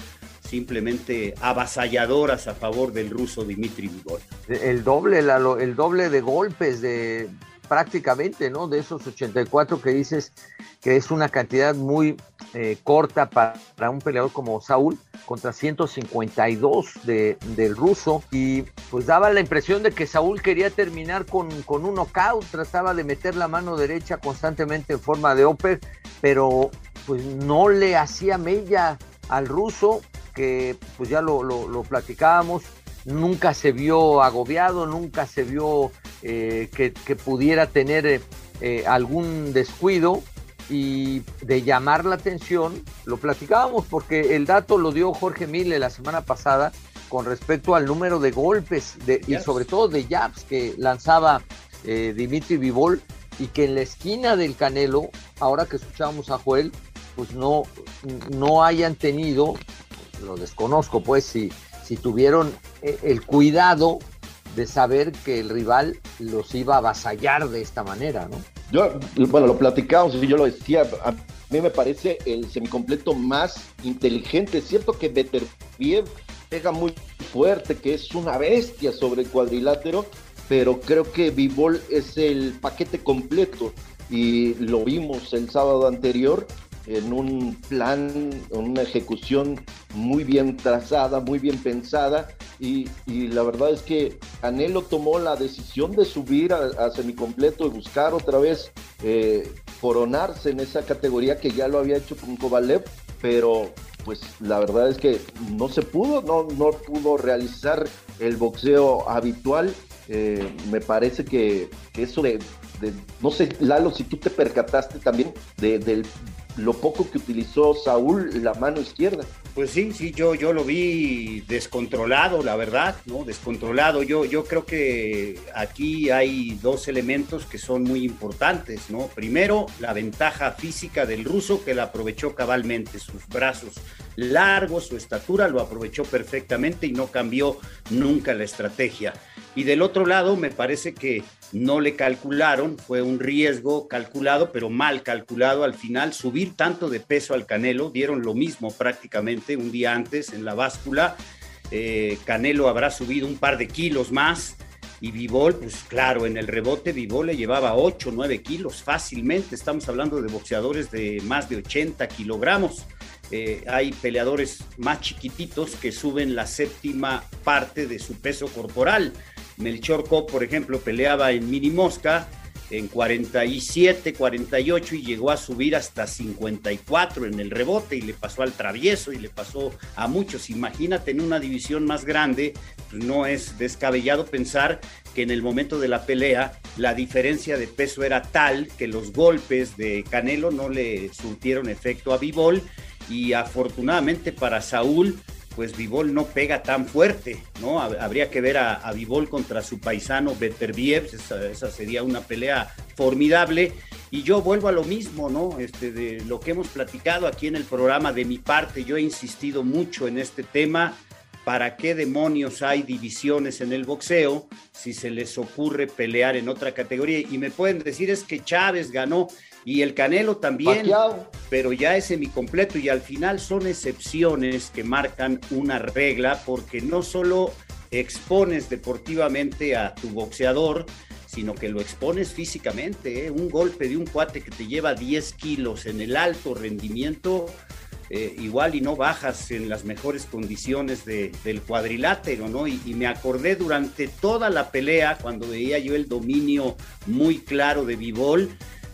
simplemente avasalladoras a favor del ruso Dimitri Vivol. El doble, el doble de golpes de prácticamente, ¿no? De esos 84 que dices que es una cantidad muy eh, corta para un peleador como Saúl contra 152 de, del ruso y pues daba la impresión de que Saúl quería terminar con, con un knockout, trataba de meter la mano derecha constantemente en forma de upper, pero pues no le hacía mella al ruso que pues ya lo, lo, platicábamos, nunca se vio agobiado, nunca se vio eh, que, pudiera tener eh, algún descuido. Y de llamar la atención, lo platicábamos porque el dato lo dio Jorge Mille la semana pasada con respecto al número de golpes de, y sobre todo de jabs que lanzaba eh, Dimitri Vivol y que en la esquina del Canelo, ahora que escuchábamos a Joel, pues no, no hayan tenido lo desconozco, pues, si, si tuvieron eh, el cuidado de saber que el rival los iba a avasallar de esta manera, ¿no? Yo, bueno, lo platicamos y yo lo decía, a mí me parece el semicompleto más inteligente. Es cierto que Beterbiev pega muy fuerte, que es una bestia sobre el cuadrilátero, pero creo que Vivol es el paquete completo y lo vimos el sábado anterior en un plan, una ejecución muy bien trazada, muy bien pensada y, la verdad es que Anelo tomó la decisión de subir a, semicompleto y buscar otra vez eh, coronarse en esa categoría que ya lo había hecho con Kovalev, pero pues la verdad es que no se pudo, no, no pudo realizar el boxeo habitual. Eh, me parece que, eso de, no sé, Lalo, si tú te percataste también del lo poco que utilizó Saúl la mano izquierda. Pues sí, sí, yo, yo lo vi descontrolado, la verdad, ¿no? Descontrolado. Yo, yo creo que aquí hay dos elementos que son muy importantes, ¿no? Primero, la ventaja física del ruso que la aprovechó cabalmente, sus brazos largos, su estatura lo aprovechó perfectamente y no cambió nunca la estrategia. Y del otro lado, me parece que no le calcularon, fue un riesgo calculado, pero mal calculado al final, subir tanto de peso al Canelo, dieron lo mismo prácticamente un día antes en la báscula, eh, Canelo habrá subido un par de kilos más y Vivol, pues claro, en el rebote Vivol le llevaba 8, 9 kilos fácilmente, estamos hablando de boxeadores de más de 80 kilogramos. Eh, hay peleadores más chiquititos que suben la séptima parte de su peso corporal. Melchor Cop, por ejemplo, peleaba en mini mosca en 47, 48 y llegó a subir hasta 54 en el rebote y le pasó al travieso y le pasó a muchos. Imagínate en una división más grande, pues no es descabellado pensar que en el momento de la pelea la diferencia de peso era tal que los golpes de Canelo no le surtieron efecto a Bivol y afortunadamente para Saúl pues Vivol no pega tan fuerte, ¿no? Habría que ver a, a contra su paisano Beterbiev, esa, esa, sería una pelea formidable. Y yo vuelvo a lo mismo, ¿no? Este, de lo que hemos platicado aquí en el programa, de mi parte, yo he insistido mucho en este tema. ¿Para qué demonios hay divisiones en el boxeo si se les ocurre pelear en otra categoría? Y me pueden decir es que Chávez ganó. Y el Canelo también, pero ya es semicompleto y al final son excepciones que marcan una regla porque no solo expones deportivamente a tu boxeador, sino que lo expones físicamente. ¿eh? Un golpe de un cuate que te lleva 10 kilos en el alto rendimiento, eh, igual y no bajas en las mejores condiciones del cuadrilátero, ¿no? Y, y, me acordé durante toda la pelea, cuando veía yo el dominio muy claro de Vivol,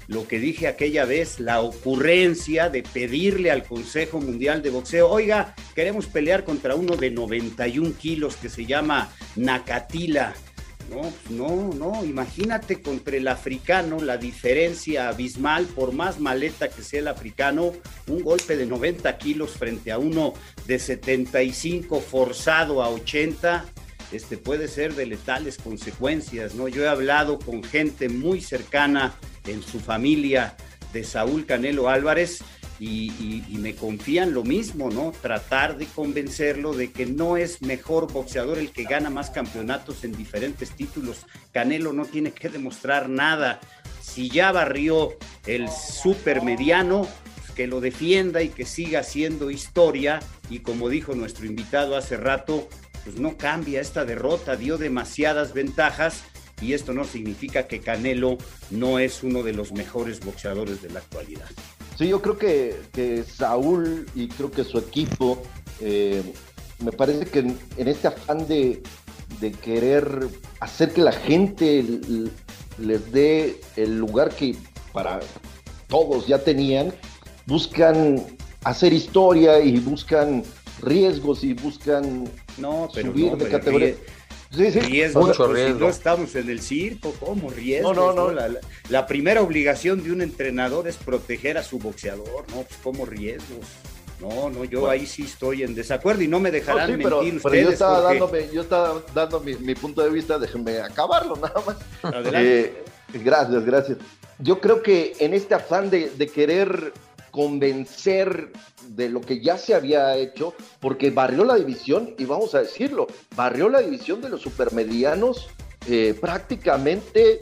lo que dije aquella vez, la ocurrencia de pedirle al Consejo Mundial de Boxeo, oiga, queremos pelear contra uno de 91 kilos que se llama Nakatila. No, no, no, imagínate contra el africano la diferencia abismal, por más maleta que sea el africano, un golpe de 90 kilos frente a uno de 75 forzado a 80, este puede ser de letales consecuencias, ¿no? Yo he hablado con gente muy cercana en su familia de Saúl Canelo Álvarez y, me confían lo mismo, ¿no? Tratar de convencerlo de que no es mejor boxeador el que gana más campeonatos en diferentes títulos. Canelo no tiene que demostrar nada. Si ya barrió el super mediano, que lo defienda y que siga haciendo historia. Y como dijo nuestro invitado hace rato, pues no cambia esta derrota, dio demasiadas ventajas y esto no significa que Canelo no es uno de los mejores boxeadores de la actualidad. Sí, yo creo que, que Saúl y creo que su equipo, eh, me parece que en, en este afán de, de, querer hacer que la gente les dé el lugar que para todos ya tenían, buscan hacer historia y buscan riesgos y buscan no, pero subir no, de categoría. Sí, sí. Riesgo, Mucho pues, riesgo. Si no estamos en el circo, ¿cómo riesgo? No, no, no. La, la, la, primera obligación de un entrenador es proteger a su boxeador, ¿no? Pues ¿cómo riesgos? No, no, yo bueno. ahí sí estoy en desacuerdo y no me dejarán no, sí, pero, mentir pero ustedes. yo estaba, porque... dándome, yo estaba dando mi, mi, punto de vista, déjenme acabarlo nada más. Adelante. Eh, gracias, gracias. Yo creo que en este afán de, de querer convencer de lo que ya se había hecho, porque barrió la división, y vamos a decirlo, barrió la división de los supermedianos eh, prácticamente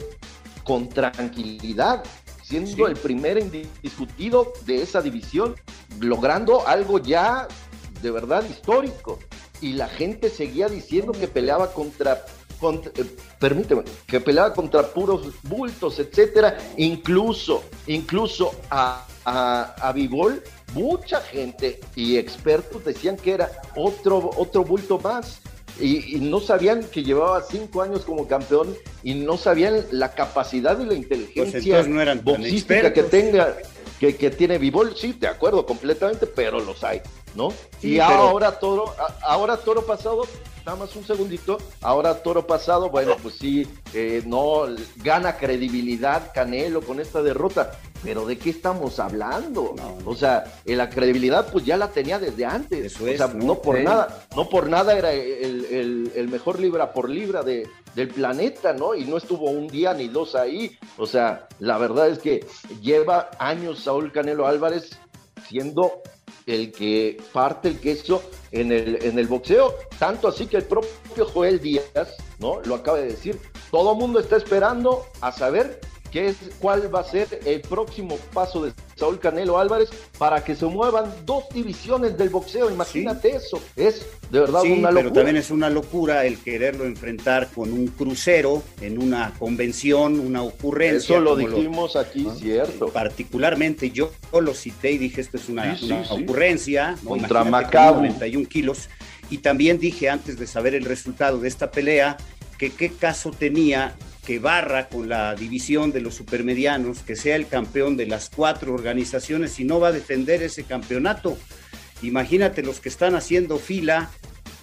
con tranquilidad, siendo sí. el primer indiscutido de esa división, logrando algo ya de verdad histórico. Y la gente seguía diciendo que peleaba contra contra, eh, permíteme, que peleaba contra puros bultos, etcétera, incluso, incluso a, a, a Vivol, mucha gente y expertos decían que era otro, otro bulto más. Y, y, no sabían que llevaba cinco años como campeón y no sabían la capacidad y la inteligencia pues no eran boxística que tenga, que, que tiene Vivol, sí, de acuerdo, completamente, pero los hay, ¿no? Sí, y pero... ahora toro, ahora toro pasado nada más un segundito. Ahora toro pasado, bueno, pues sí, eh, no gana credibilidad Canelo con esta derrota. Pero ¿de qué estamos hablando? No. O sea, eh, la credibilidad pues ya la tenía desde antes. Eso o es, sea, ¿no? no, por nada, no por nada era el, el- el mejor libra por libra de, del planeta, ¿no? Y no estuvo un día ni dos ahí. O sea, la verdad es que lleva años Saúl Canelo Álvarez siendo el que parte el queso en el, en el boxeo, tanto así que el propio Joel Díaz, ¿no? Lo acaba de decir, todo mundo está esperando a saber qué es, cuál va a ser el próximo paso de Saúl Canelo Álvarez para que se muevan dos divisiones del boxeo, imagínate sí. eso, es de verdad sí, una locura. pero también es una locura el quererlo enfrentar con un crucero en una convención, una ocurrencia. Eso lo dijimos lo, aquí, ¿no? cierto. Particularmente yo lo cité y dije, esto es una, sí, una sí, ocurrencia. ¿no? Contra Macao. 91 kilos. Y también dije, antes de saber el resultado de esta pelea, que qué caso tenía que barra con la división de los supermedianos, que sea el campeón de las cuatro organizaciones y no va a defender ese campeonato. Imagínate los que están haciendo fila,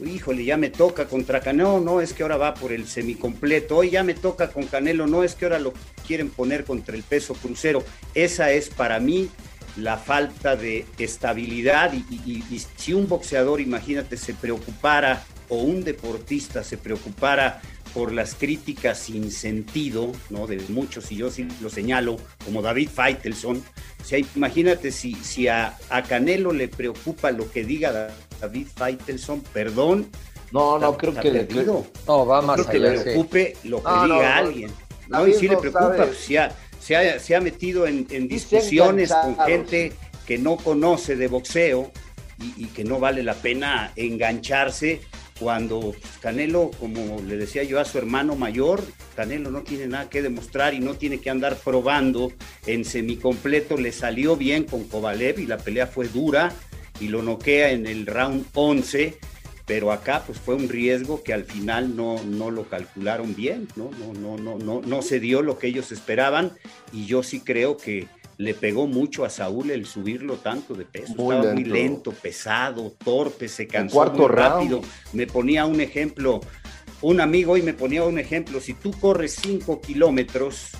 híjole, ya me toca contra Canelo, no es que ahora va por el semicompleto, hoy ya me toca con Canelo, no es que ahora lo quieren poner contra el peso crucero. Esa es para mí la falta de estabilidad. Y, y, y si un boxeador, imagínate, se preocupara o un deportista se preocupara por las críticas sin sentido, ¿no? De muchos, y yo sí lo señalo, como David Feitelson. O sea, imagínate si, si a, a Canelo le preocupa lo que diga David Feitelson, perdón. No, no, creo que le no, va más creo que le preocupe sí. lo que no, diga no, alguien. No, y si le preocupa, pues, se, ha, se, ha, se ha metido en, en discusiones con gente que no conoce de boxeo y, y que no vale la pena engancharse cuando Canelo, como le decía yo a su hermano mayor, Canelo no tiene nada que demostrar y no tiene que andar probando en semicompleto, le salió bien con Kovalev y la pelea fue dura y lo noquea en el round 11, pero acá pues fue un riesgo que al final no, no lo calcularon bien, ¿no? No, no, no, no, no se dio lo que ellos esperaban y yo sí creo que le pegó mucho a Saúl el subirlo tanto de peso. Muy Estaba lento. muy lento, pesado, torpe, se cansó cuarto muy rápido. round. Me ponía un ejemplo, un amigo hoy me ponía un ejemplo, si tú corres 5 kilómetros,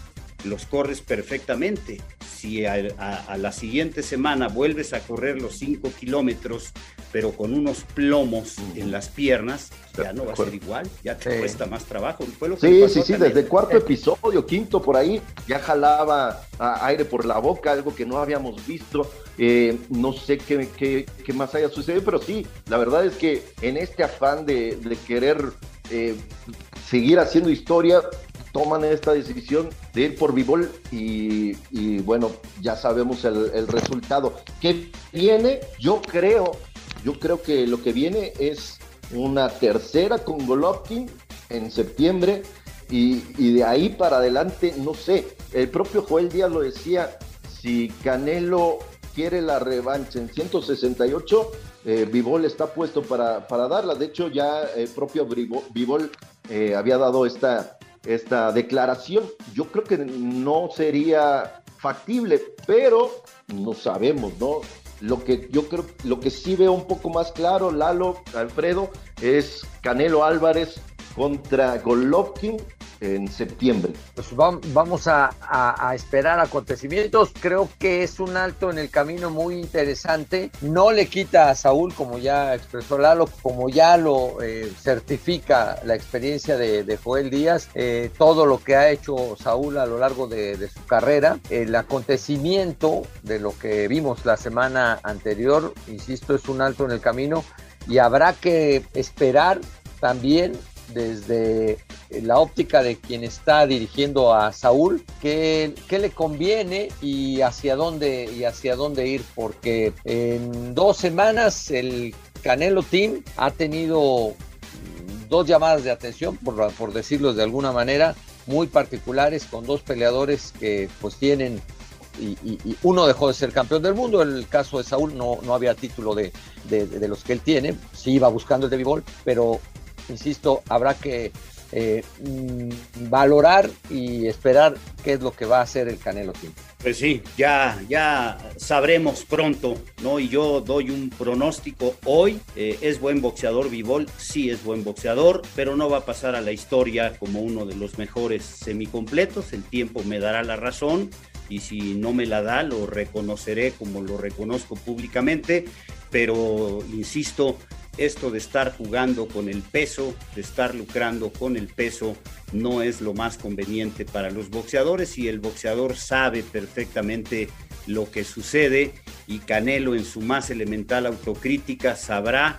los corres perfectamente. Si a, a, a, la siguiente semana vuelves a correr los 5 kilómetros, pero con unos plomos en las piernas, ya no va a ser igual, ya te sí. cuesta más trabajo. Fue lo que sí, sí, sí, desde el cuarto episodio, quinto por ahí, ya jalaba aire por la boca, algo que no habíamos visto. Eh, no sé qué, qué, qué, más haya sucedido, pero sí, la verdad es que en este afán de, de querer eh, seguir haciendo historia, toman esta decisión de ir por Bivol y, bueno, ya sabemos el, resultado. ¿Qué viene? Yo creo, yo creo que lo que viene es una tercera con Golovkin en septiembre y, de ahí para adelante, no sé, el propio Joel Díaz lo decía, si Canelo quiere la revancha en 168, eh, Vivol está puesto para, para, darla. De hecho, ya el propio Vivol eh, había dado esta, esta declaración. Yo creo que no sería factible, pero no sabemos, ¿no? Lo que yo creo, lo que sí veo un poco más claro, Lalo, Alfredo, es Canelo Álvarez contra Golovkin en septiembre. Pues vamos a, esperar acontecimientos. Creo que es un alto en el camino muy interesante. No le quita a Saúl, como ya expresó Lalo, como ya lo eh, certifica la experiencia de, Joel Díaz, eh, todo lo que ha hecho Saúl a lo largo de, de su carrera. El acontecimiento de lo que vimos la semana anterior, insisto, es un alto en el camino y habrá que esperar también desde la óptica de quien está dirigiendo a Saúl, qué, le conviene y hacia dónde y hacia dónde ir, porque en dos semanas el Canelo Team ha tenido dos llamadas de atención, por, por decirlo de alguna manera, muy particulares con dos peleadores que pues tienen y, uno dejó de ser campeón del mundo. En el caso de Saúl no, no había título de, de, los que él tiene, sí iba buscando el de Bivol, pero insisto, habrá que eh, mm, valorar y esperar qué es lo que va a hacer el Canelo Team. Pues sí, ya, ya sabremos pronto, ¿no? Y yo doy un pronóstico hoy. Eh, ¿Es buen boxeador Vivol? Sí, es buen boxeador, pero no va a pasar a la historia como uno de los mejores semicompletos. El tiempo me dará la razón y si no me la da, lo reconoceré como lo reconozco públicamente. Pero, insisto, esto de estar jugando con el peso, de estar lucrando con el peso, no es lo más conveniente para los boxeadores y el boxeador sabe perfectamente lo que sucede y Canelo en su más elemental autocrítica sabrá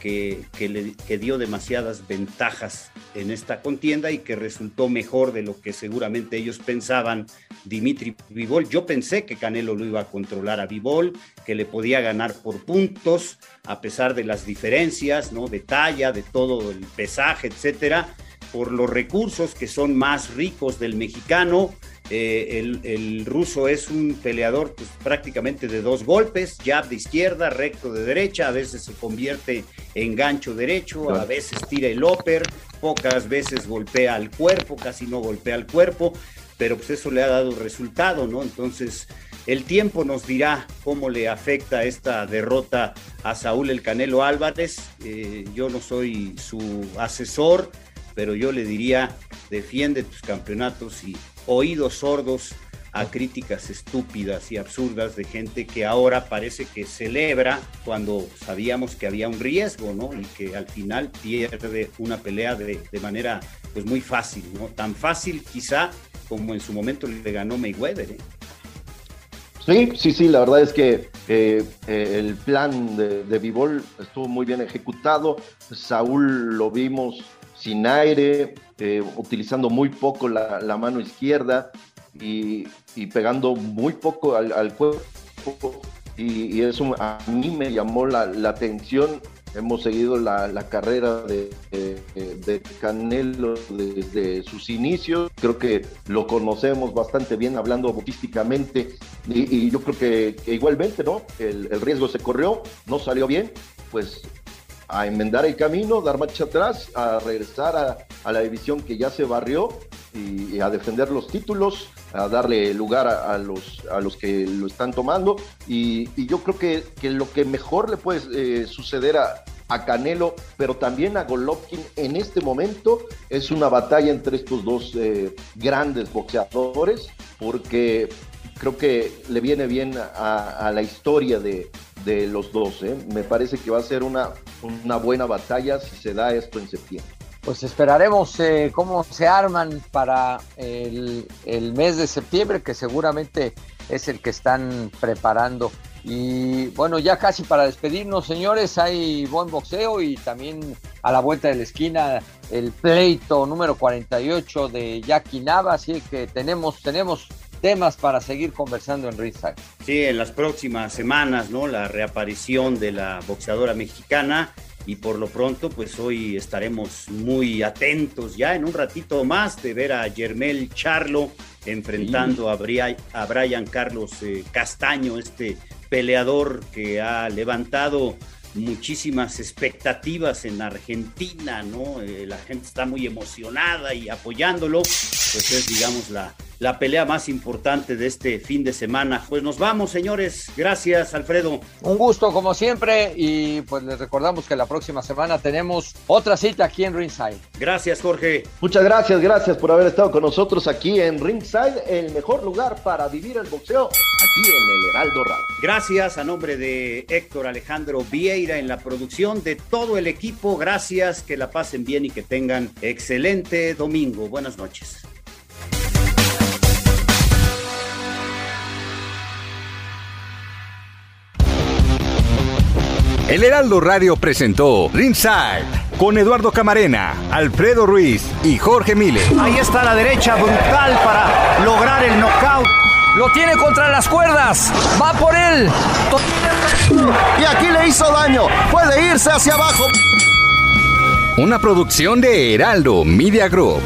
que, le, que dio demasiadas ventajas en esta contienda y que resultó mejor de lo que seguramente ellos pensaban Dimitri Vivol. Yo pensé que Canelo lo iba a controlar a Vivol, que le podía ganar por puntos, a pesar de las diferencias, ¿no? De talla, de todo el pesaje, etcétera, por los recursos que son más ricos del mexicano, eh, el, ruso es un peleador pues, prácticamente de dos golpes, jab de izquierda, recto de derecha, a veces se convierte en gancho derecho, a veces tira el upper, pocas veces golpea al cuerpo, casi no golpea al cuerpo, pero pues eso le ha dado resultado, ¿no? Entonces, el tiempo nos dirá cómo le afecta esta derrota a Saúl El Canelo Álvarez. Eh, yo no soy su asesor, pero yo le diría, defiende tus campeonatos y oídos sordos a críticas estúpidas y absurdas de gente que ahora parece que celebra cuando sabíamos que había un riesgo, ¿no? Y que al final pierde una pelea de, manera pues muy fácil, ¿no? Tan fácil quizá como en su momento le ganó Mayweather, ¿eh? Sí, sí, sí, la verdad es que eh, eh, el plan de, de estuvo muy bien ejecutado. Saúl lo vimos sin aire, eh, utilizando muy poco la, mano izquierda y, pegando muy poco al, cuerpo. Y, eso a mí me llamó la, atención. Hemos seguido la, carrera de, Canelo desde sus inicios. Creo que lo conocemos bastante bien hablando botísticamente. Y, yo creo que, igualmente, ¿no? El, el riesgo se corrió, no salió bien. Pues a enmendar el camino, dar marcha atrás, a regresar a, la división que ya se barrió y, a defender los títulos, a darle lugar a, los, a los que lo están tomando. Y, yo creo que, que, lo que mejor le puede eh, suceder a, Canelo, pero también a Golovkin en este momento es una batalla entre estos dos eh, grandes boxeadores, porque creo que le viene bien a la historia de, los dos. ¿eh? Me parece que va a ser una, una buena batalla si se da esto en septiembre. Pues esperaremos eh, cómo se arman para el, el, mes de septiembre, que seguramente es el que están preparando. Y bueno, ya casi para despedirnos, señores, hay buen boxeo y también a la vuelta de la esquina el pleito número 48 de Jackie Nava, así que tenemos, tenemos temas para seguir conversando en Ringside. Sí, en las próximas semanas, ¿no? La reaparición de la boxeadora mexicana y por lo pronto, pues hoy estaremos muy atentos ya en un ratito más de ver a Germel Charlo enfrentando a, Brian, Carlos eh, Castaño, este peleador que ha levantado muchísimas expectativas en Argentina, ¿no? Eh, la gente está muy emocionada y apoyándolo, pues es, digamos, la, la pelea más importante de este fin de semana. Pues nos vamos, señores. Gracias, Alfredo. Un gusto, como siempre, y pues les recordamos que la próxima semana tenemos otra cita aquí en Ringside. Gracias, Jorge. Muchas gracias, gracias por haber estado con nosotros aquí en Ringside, el mejor lugar para vivir el boxeo, aquí en el Heraldo Radio. Gracias a nombre de Héctor Alejandro Vieira en la producción de todo el equipo. Gracias, que la pasen bien y que tengan excelente domingo. Buenas noches. El Heraldo Radio presentó Ringside con Eduardo Camarena, Alfredo Ruiz y Jorge Mile. Ahí está la derecha brutal para lograr el knockout. Lo tiene contra las cuerdas. Va por él. Y aquí le hizo daño. Puede irse hacia abajo. Una producción de Heraldo Media Group.